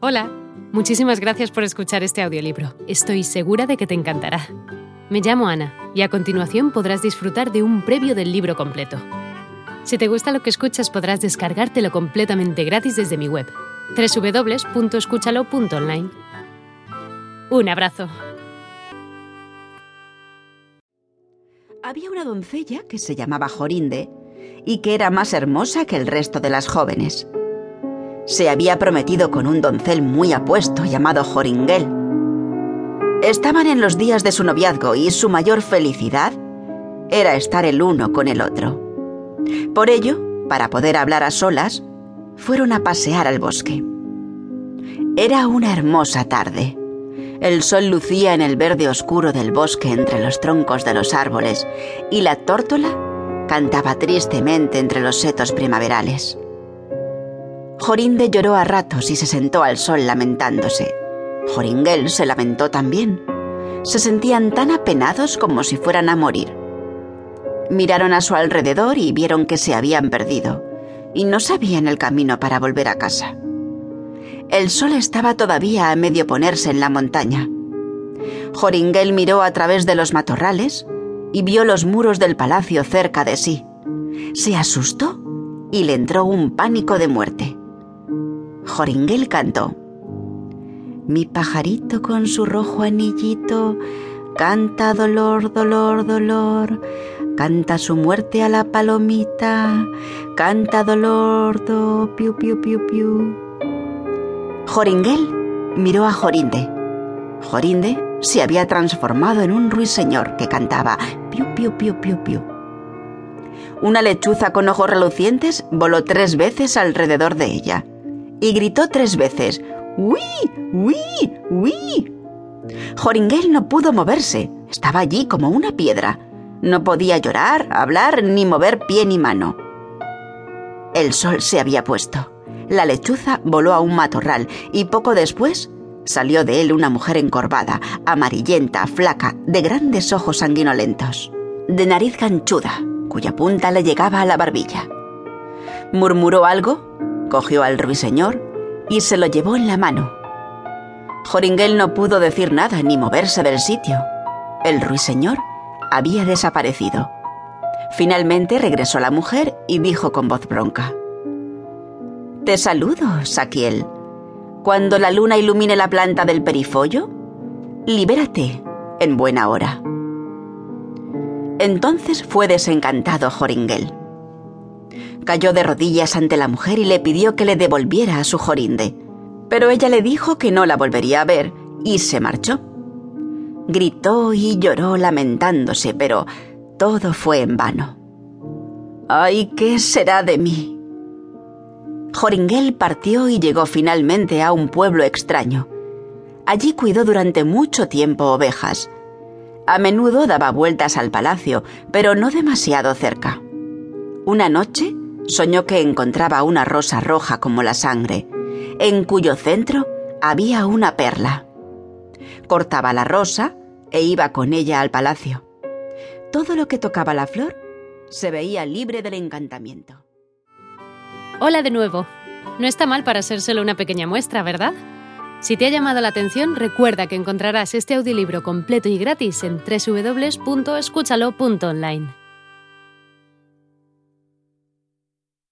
Hola, muchísimas gracias por escuchar este audiolibro. Estoy segura de que te encantará. Me llamo Ana y a continuación podrás disfrutar de un previo del libro completo. Si te gusta lo que escuchas podrás descargártelo completamente gratis desde mi web, www.escúchalo.online. Un abrazo. Había una doncella que se llamaba Jorinde y que era más hermosa que el resto de las jóvenes se había prometido con un doncel muy apuesto llamado Joringel. Estaban en los días de su noviazgo y su mayor felicidad era estar el uno con el otro. Por ello, para poder hablar a solas, fueron a pasear al bosque. Era una hermosa tarde. El sol lucía en el verde oscuro del bosque entre los troncos de los árboles y la tórtola cantaba tristemente entre los setos primaverales. Jorinde lloró a ratos y se sentó al sol lamentándose. Joringel se lamentó también. Se sentían tan apenados como si fueran a morir. Miraron a su alrededor y vieron que se habían perdido, y no sabían el camino para volver a casa. El sol estaba todavía a medio ponerse en la montaña. Joringel miró a través de los matorrales y vio los muros del palacio cerca de sí. Se asustó y le entró un pánico de muerte. Joringel cantó. Mi pajarito con su rojo anillito canta dolor, dolor, dolor, canta su muerte a la palomita, canta dolor, do, piu, piu, piu, piu. Joringel miró a Jorinde. Jorinde se había transformado en un ruiseñor que cantaba piu, piu, piu, piu, piu. Una lechuza con ojos relucientes voló tres veces alrededor de ella y gritó tres veces ¡Uy! ¡Uy! ¡Uy! Joringel no pudo moverse. Estaba allí como una piedra. No podía llorar, hablar, ni mover pie ni mano. El sol se había puesto. La lechuza voló a un matorral y poco después salió de él una mujer encorvada, amarillenta, flaca, de grandes ojos sanguinolentos, de nariz ganchuda, cuya punta le llegaba a la barbilla. Murmuró algo cogió al ruiseñor y se lo llevó en la mano. Joringel no pudo decir nada ni moverse del sitio. El ruiseñor había desaparecido. Finalmente regresó la mujer y dijo con voz bronca. Te saludo, Saquiel. Cuando la luna ilumine la planta del perifollo, libérate en buena hora. Entonces fue desencantado Joringel cayó de rodillas ante la mujer y le pidió que le devolviera a su jorinde. Pero ella le dijo que no la volvería a ver y se marchó. Gritó y lloró lamentándose, pero todo fue en vano. ¡Ay, qué será de mí! Joringel partió y llegó finalmente a un pueblo extraño. Allí cuidó durante mucho tiempo ovejas. A menudo daba vueltas al palacio, pero no demasiado cerca. Una noche soñó que encontraba una rosa roja como la sangre, en cuyo centro había una perla. Cortaba la rosa e iba con ella al palacio. Todo lo que tocaba la flor se veía libre del encantamiento. Hola de nuevo. No está mal para ser solo una pequeña muestra, ¿verdad? Si te ha llamado la atención, recuerda que encontrarás este audiolibro completo y gratis en www.escúchalo.online.